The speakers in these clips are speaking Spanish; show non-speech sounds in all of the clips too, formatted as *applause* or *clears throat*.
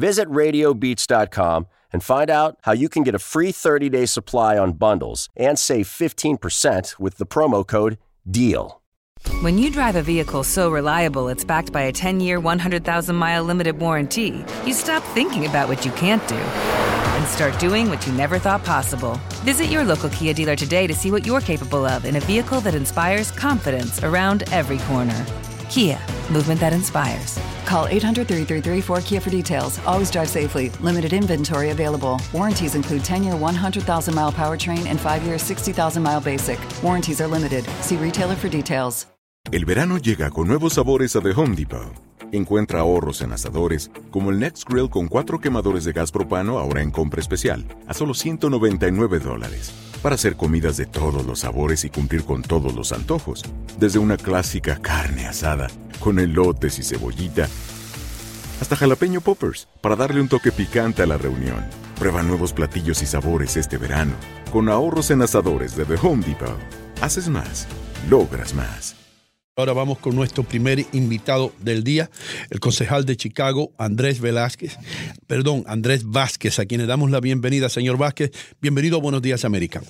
Visit radiobeats.com and find out how you can get a free 30-day supply on bundles and save 15% with the promo code DEAL. When you drive a vehicle so reliable it's backed by a 10-year, 100,000-mile limited warranty, you stop thinking about what you can't do and start doing what you never thought possible. Visit your local Kia dealer today to see what you're capable of in a vehicle that inspires confidence around every corner. Kia, movement that inspires. Call 800 333 4KIA for details. Always drive safely. Limited inventory available. Warranties include 10 year 100,000 mile powertrain and 5 year 60,000 mile basic. Warranties are limited. See retailer for details. El verano llega con nuevos sabores a The Home Depot. Encuentra ahorros en asadores, como el Next Grill con cuatro quemadores de gas propano ahora en compra especial, a solo 199 dólares. Para hacer comidas de todos los sabores y cumplir con todos los antojos. Desde una clásica carne asada, con elotes y cebollita, hasta jalapeño poppers, para darle un toque picante a la reunión. Prueba nuevos platillos y sabores este verano, con ahorros en asadores de The Home Depot. Haces más, logras más. Ahora vamos con nuestro primer invitado del día, el concejal de Chicago, Andrés Velázquez, perdón, Andrés Vázquez, a quien le damos la bienvenida, señor Vázquez. Bienvenido a Buenos Días América.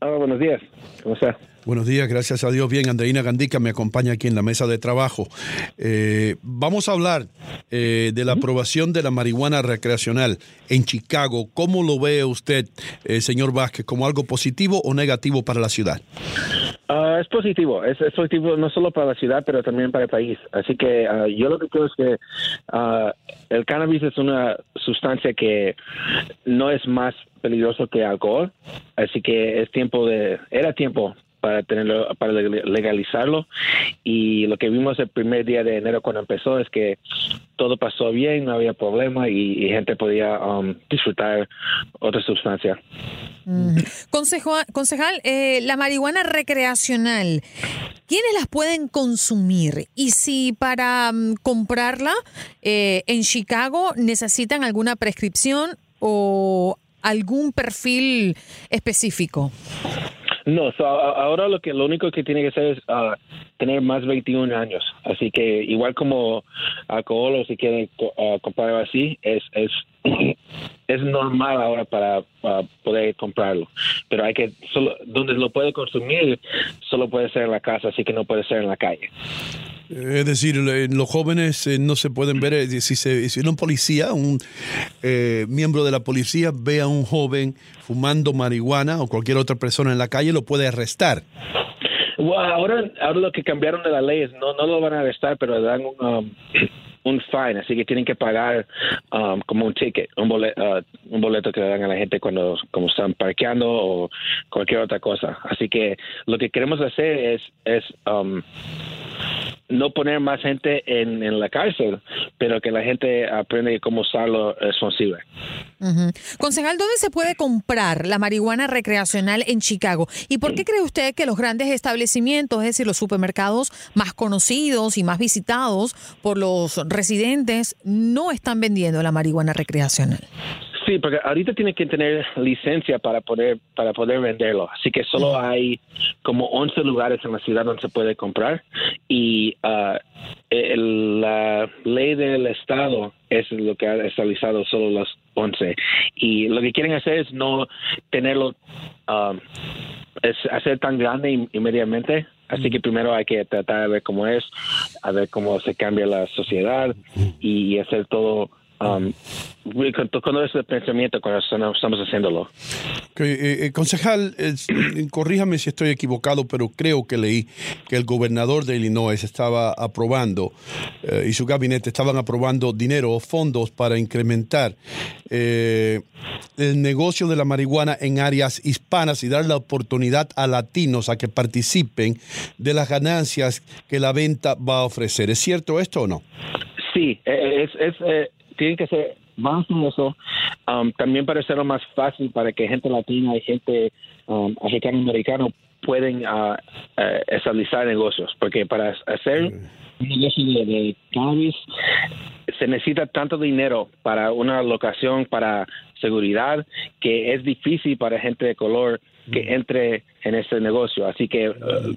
Ah, buenos días, ¿cómo está? Buenos días, gracias a Dios. Bien, Andreina Gandica me acompaña aquí en la mesa de trabajo. Eh, vamos a hablar eh, de la aprobación de la marihuana recreacional en Chicago. ¿Cómo lo ve usted, eh, señor Vázquez, como algo positivo o negativo para la ciudad? Ah, es positivo, es, es positivo no solo para la ciudad, pero también para el país. Así que ah, yo lo que creo es que ah, el cannabis es una sustancia que no es más peligroso que alcohol, así que es tiempo de, era tiempo para tenerlo, para legalizarlo. Y lo que vimos el primer día de enero cuando empezó es que todo pasó bien, no había problema y, gente podía um, disfrutar otra sustancia. Consejo, concejal, eh, la marihuana recreacional, ¿quiénes las pueden consumir? Y si para mm, comprarla eh, en Chicago necesitan alguna prescripción o algún perfil específico. No, so, ahora lo que lo único que tiene que hacer es ah, tener más de 21 años. Así que igual como alcohol o si quieren ah, comprar así, es es *clears throat* es normal ahora para ah, poder comprarlo. Pero hay que solo donde lo puede consumir solo puede ser en la casa, así que no puede ser en la calle. Es decir, eh, los jóvenes eh, no se pueden ver, si, se, si un policía, un eh, miembro de la policía ve a un joven fumando marihuana o cualquier otra persona en la calle, lo puede arrestar. Ahora, ahora lo que cambiaron de la ley es no, no lo van a arrestar, pero le dan un, um, un fine, así que tienen que pagar um, como un ticket, un boleto, un boleto que le dan a la gente cuando como están parqueando o cualquier otra cosa. Así que lo que queremos hacer es, es um, no poner más gente en, en la cárcel, pero que la gente aprenda cómo usarlo responsible. Ujú. Concejal, ¿dónde se puede comprar la marihuana recreacional en Chicago? ¿Y por qué cree usted que los grandes establecimientos, es decir, los supermercados más conocidos y más visitados por los residentes, no están vendiendo la marihuana recreacional? Sí, porque ahorita tiene que tener licencia para poder para poder venderlo. Así que solo hay como 11 lugares en la ciudad donde se puede comprar. Y el- la ley del estado es lo que ha estabilizado solo los 11 y lo que quieren hacer es no tenerlo ah, es hacer tan grande in- inmediatamente. Así que primero hay que tratar de ver cómo es, a ver cómo se cambia la sociedad y hacer todo um, con, ese pensamiento cuando estamos haciéndolo. Eh, eh, concejal, *clears throat* corríjame si estoy equivocado, pero creo que leí que el gobernador de Illinois estaba aprobando eh, y su gabinete estaban aprobando dinero o fondos para incrementar el negocio de la marihuana en áreas hispanas y dar la oportunidad a latinos a que participen de las ganancias que la venta va a ofrecer. ¿Es cierto esto o no? Sí, es, es tiene que ser más eso, um, también para hacerlo más fácil para que gente latina y gente um, africano-americano pueden uh, uh, establecer negocios, porque para hacer un negocio de, cannabis se necesita tanto dinero para una locación, para seguridad, que es difícil para gente de color que entre en este negocio. Así que uh,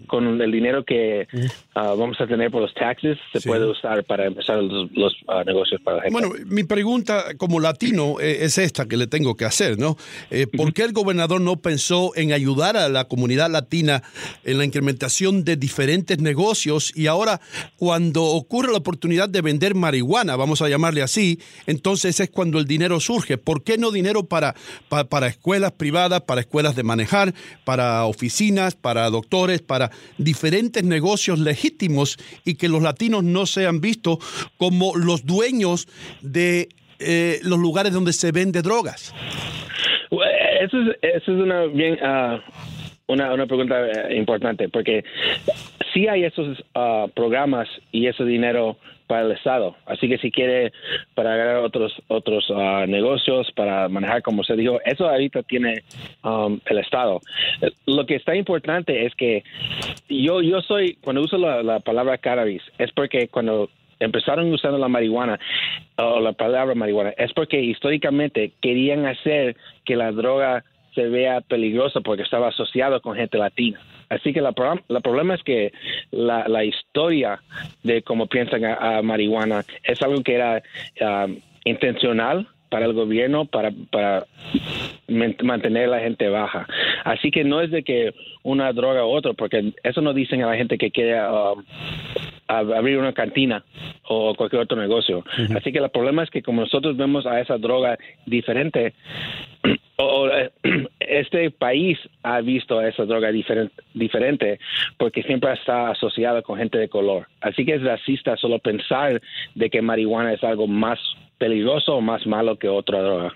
con el dinero que uh, vamos a tener por los taxes se puede usar para empezar los, uh, negocios para la gente. Bueno, mi pregunta como latino eh, es esta que le tengo que hacer, ¿no? Eh, ¿Por qué el gobernador no pensó en ayudar a la comunidad latina en la incrementación de diferentes negocios y ahora cuando ocurre la oportunidad de vender marihuana, vamos a llamarle así, entonces es cuando el dinero surge. ¿Por qué no dinero para, para, para escuelas privadas, para escuelas de manejar, para oficinas, para doctores, para diferentes negocios legítimos y que los latinos no sean vistos como los dueños de eh, los lugares donde se vende drogas? Eso es, una bien ah, una, una pregunta eh, importante porque sí hay esos ah, programas y ese dinero para el Estado. Así que si quiere para agarrar otros otros uh, negocios, para manejar, como se dijo, eso ahorita tiene um, el Estado. Lo que está importante es que yo, yo soy, cuando uso la, palabra cannabis, es porque cuando empezaron usando la marihuana o la palabra marihuana, es porque históricamente querían hacer que la droga se vea peligrosa porque estaba asociado con gente latina. Así que la, la problema es que la, la, historia de cómo piensan a, marihuana es algo que era um, intencional para el gobierno para, para mantener a la gente baja. Así que no es de que una droga u otra, porque eso no dicen a la gente que quiere um, abrir una cantina o cualquier otro negocio. Así que el problema es que como nosotros vemos a esa droga diferente, *clears throat* o, eh, este país ha visto a esa droga diferente, porque siempre está asociada con gente de color. Así que es racista solo pensar de que marihuana es algo más peligroso o más malo que otra droga.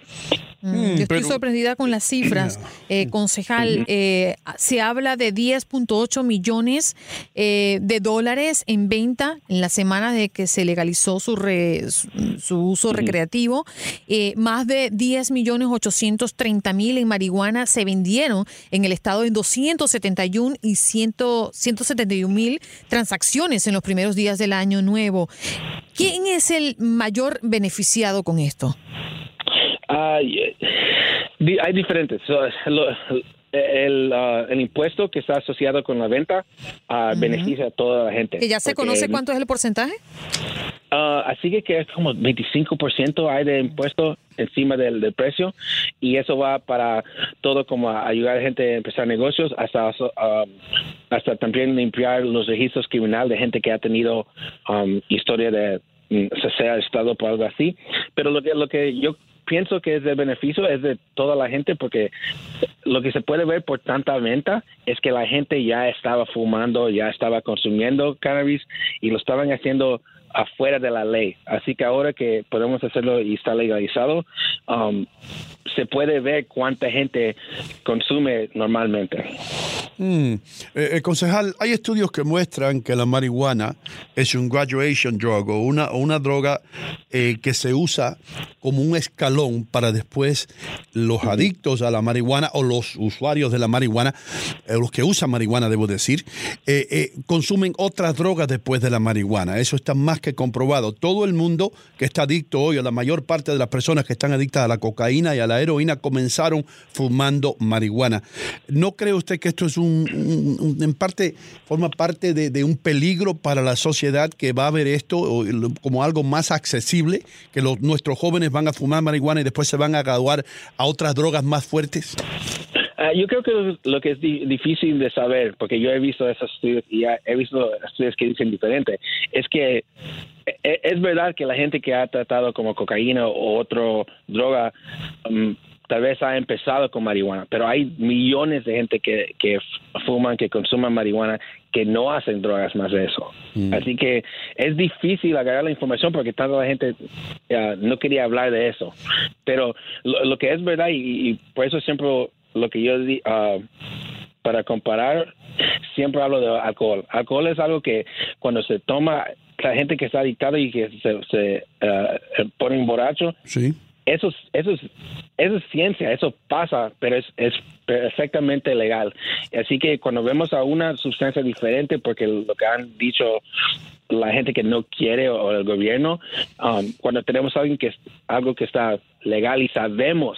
Mm, mm, estoy sorprendida con las cifras, *clears throat* eh, concejal. Eh, se habla de 10.8 millones eh, de dólares en venta en la semana de que se legalizó su, su uso recreativo. más de 10 millones 830 mil en marihuana se vendieron en el estado en 271 y 100, 171 mil transacciones en los primeros días del año nuevo. ¿Quién es el mayor beneficiado con esto? hay diferentes. el, uh, el, impuesto que está asociado con la venta uh, beneficia a toda la gente. ¿Que ya se conoce cuánto es el porcentaje? Uh, así que, que es como 25% hay de impuesto encima del, del, precio y eso va para todo como ayudar a gente a empezar negocios hasta um, hasta también limpiar los registros criminales de gente que ha tenido um, historia de se sea estado por algo así. Pero lo que lo que yo pienso que es de beneficio es de toda la gente porque lo que se puede ver por tanta venta es que la gente ya estaba fumando, ya estaba consumiendo cannabis y lo estaban haciendo afuera de la ley. Así que ahora que podemos hacerlo y está legalizado, um, se puede ver cuánta gente consume normalmente. Mm. Eh, eh, concejal, hay estudios que muestran que la marihuana es un graduation drug o una, una droga eh, que se usa como un escalón para después los adictos a la marihuana o los usuarios de la marihuana, los que usan marihuana, debo decir, consumen otras drogas después de la marihuana. Eso está más que comprobado. Todo el mundo que está adicto hoy, o la mayor parte de las personas que están adictas a la cocaína y a la heroína, comenzaron fumando marihuana. ¿No cree usted que esto es un, en parte, forma parte de, un peligro para la sociedad que va a ver esto como algo más accesible, que nuestros jóvenes van a fumar marihuana y después se van a graduar a otras drogas más fuertes? Ah, yo creo que lo que es difícil de saber, porque yo he visto esos estudios y he visto estudios que dicen diferente, es que e, e, es verdad que la gente que ha tratado como cocaína o otra droga um, tal vez ha empezado con marihuana, pero hay millones de gente que, que fuman, que consuman marihuana, que no hacen drogas más de eso. Mm. Así que es difícil agarrar la información porque tanta la gente no quería hablar de eso. Pero lo, que es verdad, y, por eso siempre lo que yo di, uh, para comparar, siempre hablo de alcohol. Alcohol es algo que cuando se toma, la gente que está adictada y que se, se uh, pone borracho, sí eso, eso, es, eso es ciencia, eso pasa, pero es, es perfectamente legal. Así que cuando vemos a una sustancia diferente, porque lo que han dicho la gente que no quiere o el gobierno, um, cuando tenemos alguien que, algo que está legal y sabemos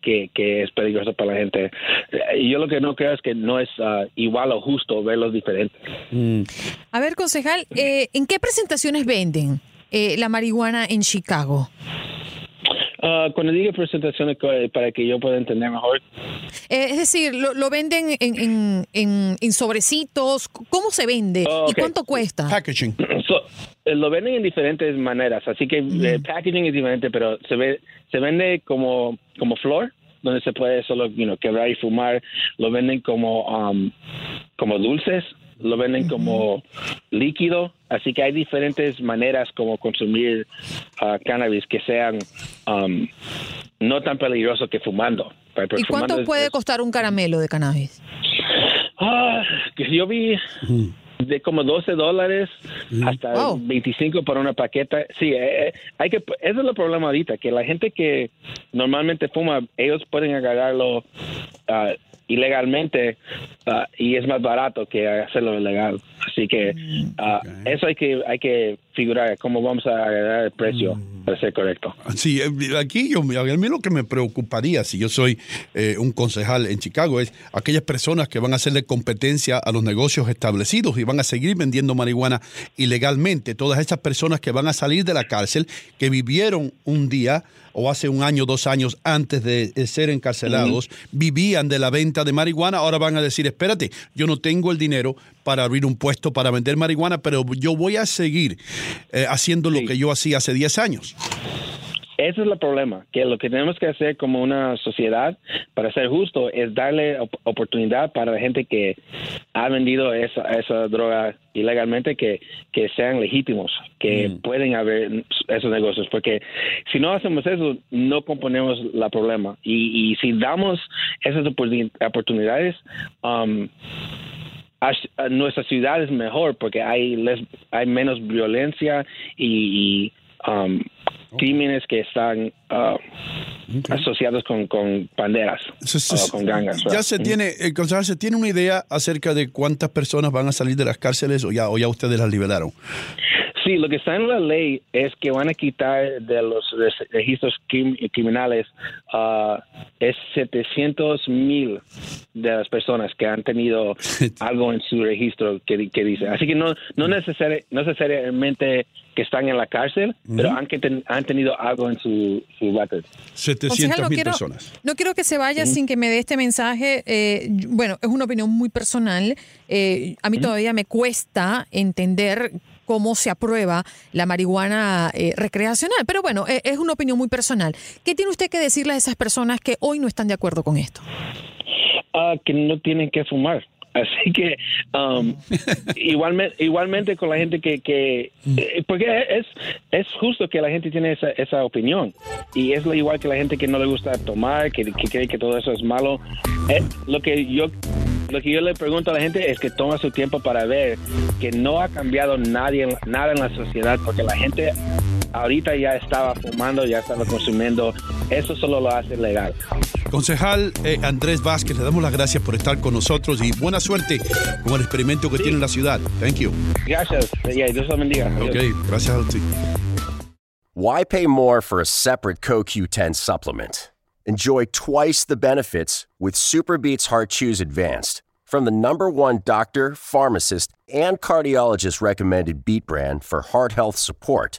que, que, es peligroso para la gente. Eh, yo lo que no creo es que no es uh, igual o justo verlos diferentes. Mm. A ver, concejal, eh, ¿en qué presentaciones venden eh, la marihuana en Chicago? Uh, cuando diga presentaciones, para que yo pueda entender mejor. Eh, es decir, lo, venden en, en, en, sobrecitos. ¿Cómo se vende? ¿Y cuánto cuesta? Packaging. Eh, lo venden en diferentes maneras, así que el packaging es diferente, pero se ve se vende como como flor donde se puede solo you quebrar y fumar. Lo venden como um, como dulces lo venden como líquido, así que hay diferentes maneras como consumir uh, cannabis que sean um, no tan peligroso que fumando. ¿Y cuánto puede costar un caramelo de cannabis? Ah, que yo vi de como 12 dólares hasta 25 por una paqueta. Sí, eh, eh, hay que, ese es el problema ahorita, que la gente que normalmente fuma, ellos pueden agarrarlo uh, ilegalmente uh, y es más barato que hacerlo legal. Así que uh, eso hay que hay que figurar cómo vamos a agarrar el precio mm. para ser correcto. Sí, eh, aquí yo, a mí lo que me preocuparía si yo soy eh, un concejal en Chicago es aquellas personas que van a hacerle competencia a los negocios establecidos y van a seguir vendiendo marihuana ilegalmente. Todas esas personas que van a salir de la cárcel, que vivieron un día o hace un año, dos años antes de ser encarcelados, vivían de la venta de marihuana, ahora van a decir, espérate, yo no tengo el dinero para abrir un puesto para vender marihuana, pero yo voy a seguir eh, haciendo lo que yo hacía hace 10 años. Ese es el problema, que lo que tenemos que hacer como una sociedad, para ser justo, es darle oportunidad para la gente que ha vendido esa, esa droga ilegalmente que, que sean legítimos, que mm. pueden haber esos negocios, porque si no hacemos eso, no componemos la problema. Y, y si damos esas oportunidades, um, nuestra ciudad es mejor porque hay, hay menos violencia y, um, crímenes que están uh, asociados con, con banderas o con gangas. Ya se tiene, el eh, se tiene una idea acerca de cuántas personas van a salir de las cárceles o ya, o ya ustedes las liberaron. Sí, lo que está en la ley es que van a quitar de los registros criminales uh, es 700 mil de las personas que han tenido *laughs* algo en su registro que, que dice. Así que no, no, necesariamente que están en la cárcel, pero han, que han tenido algo en su, su record. 700 mil personas. No quiero que se vaya sin que me dé este mensaje. Eh, bueno, es una opinión muy personal. Eh, a mí todavía me cuesta entender cómo se aprueba la marihuana eh, recreacional. Pero bueno, eh, es una opinión muy personal. ¿Qué tiene usted que decirle a esas personas que hoy no están de acuerdo con esto? Ah, que no tienen que fumar. Así que um, *laughs* igualmente, igualmente con la gente que, que eh, porque es, es justo que la gente tiene esa, esa opinión y es igual que la gente que no le gusta tomar, que, que cree que todo eso es malo. lo que yo lo que yo le pregunto a la gente es que toma su tiempo para ver que no ha cambiado nadie, nada en la sociedad, porque la gente ahorita ya estaba fumando, ya estaba consumiendo. Eso solo lo hace legal. Concejal eh, Andrés Vázquez, le damos las gracias por estar con nosotros y buena suerte con el experimento que tiene en la ciudad. Thank you. Gracias. Dios lo bendiga. Ok, gracias a usted. Why pay more for a separate CoQ10 supplement? Enjoy twice the benefits with SuperBeats Heart Chews Advanced from the number one doctor, pharmacist, and cardiologist recommended beat brand for heart health support.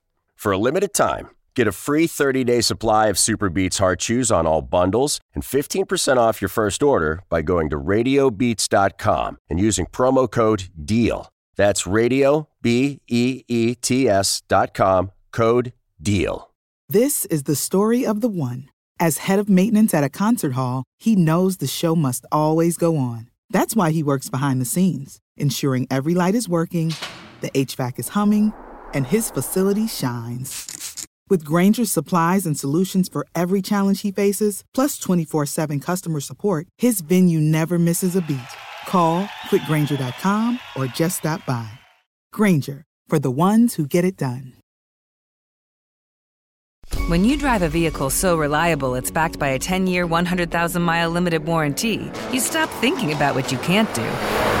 For a limited time, get a free 30 day supply of Super Beats Heart Chews on all bundles and 15% off your first order by going to radiobeats.com and using promo code DEAL. That's radio, B E E T S dot com, code DEAL. This is the story of the one. As head of maintenance at a concert hall, he knows the show must always go on. That's why he works behind the scenes, ensuring every light is working, the HVAC is humming, and his facility shines. With Granger's supplies and solutions for every challenge he faces, plus 24 7 customer support, his venue never misses a beat. Call quickgranger.com or just stop by. Granger, for the ones who get it done. When you drive a vehicle so reliable it's backed by a 10 year, 100,000 mile limited warranty, you stop thinking about what you can't do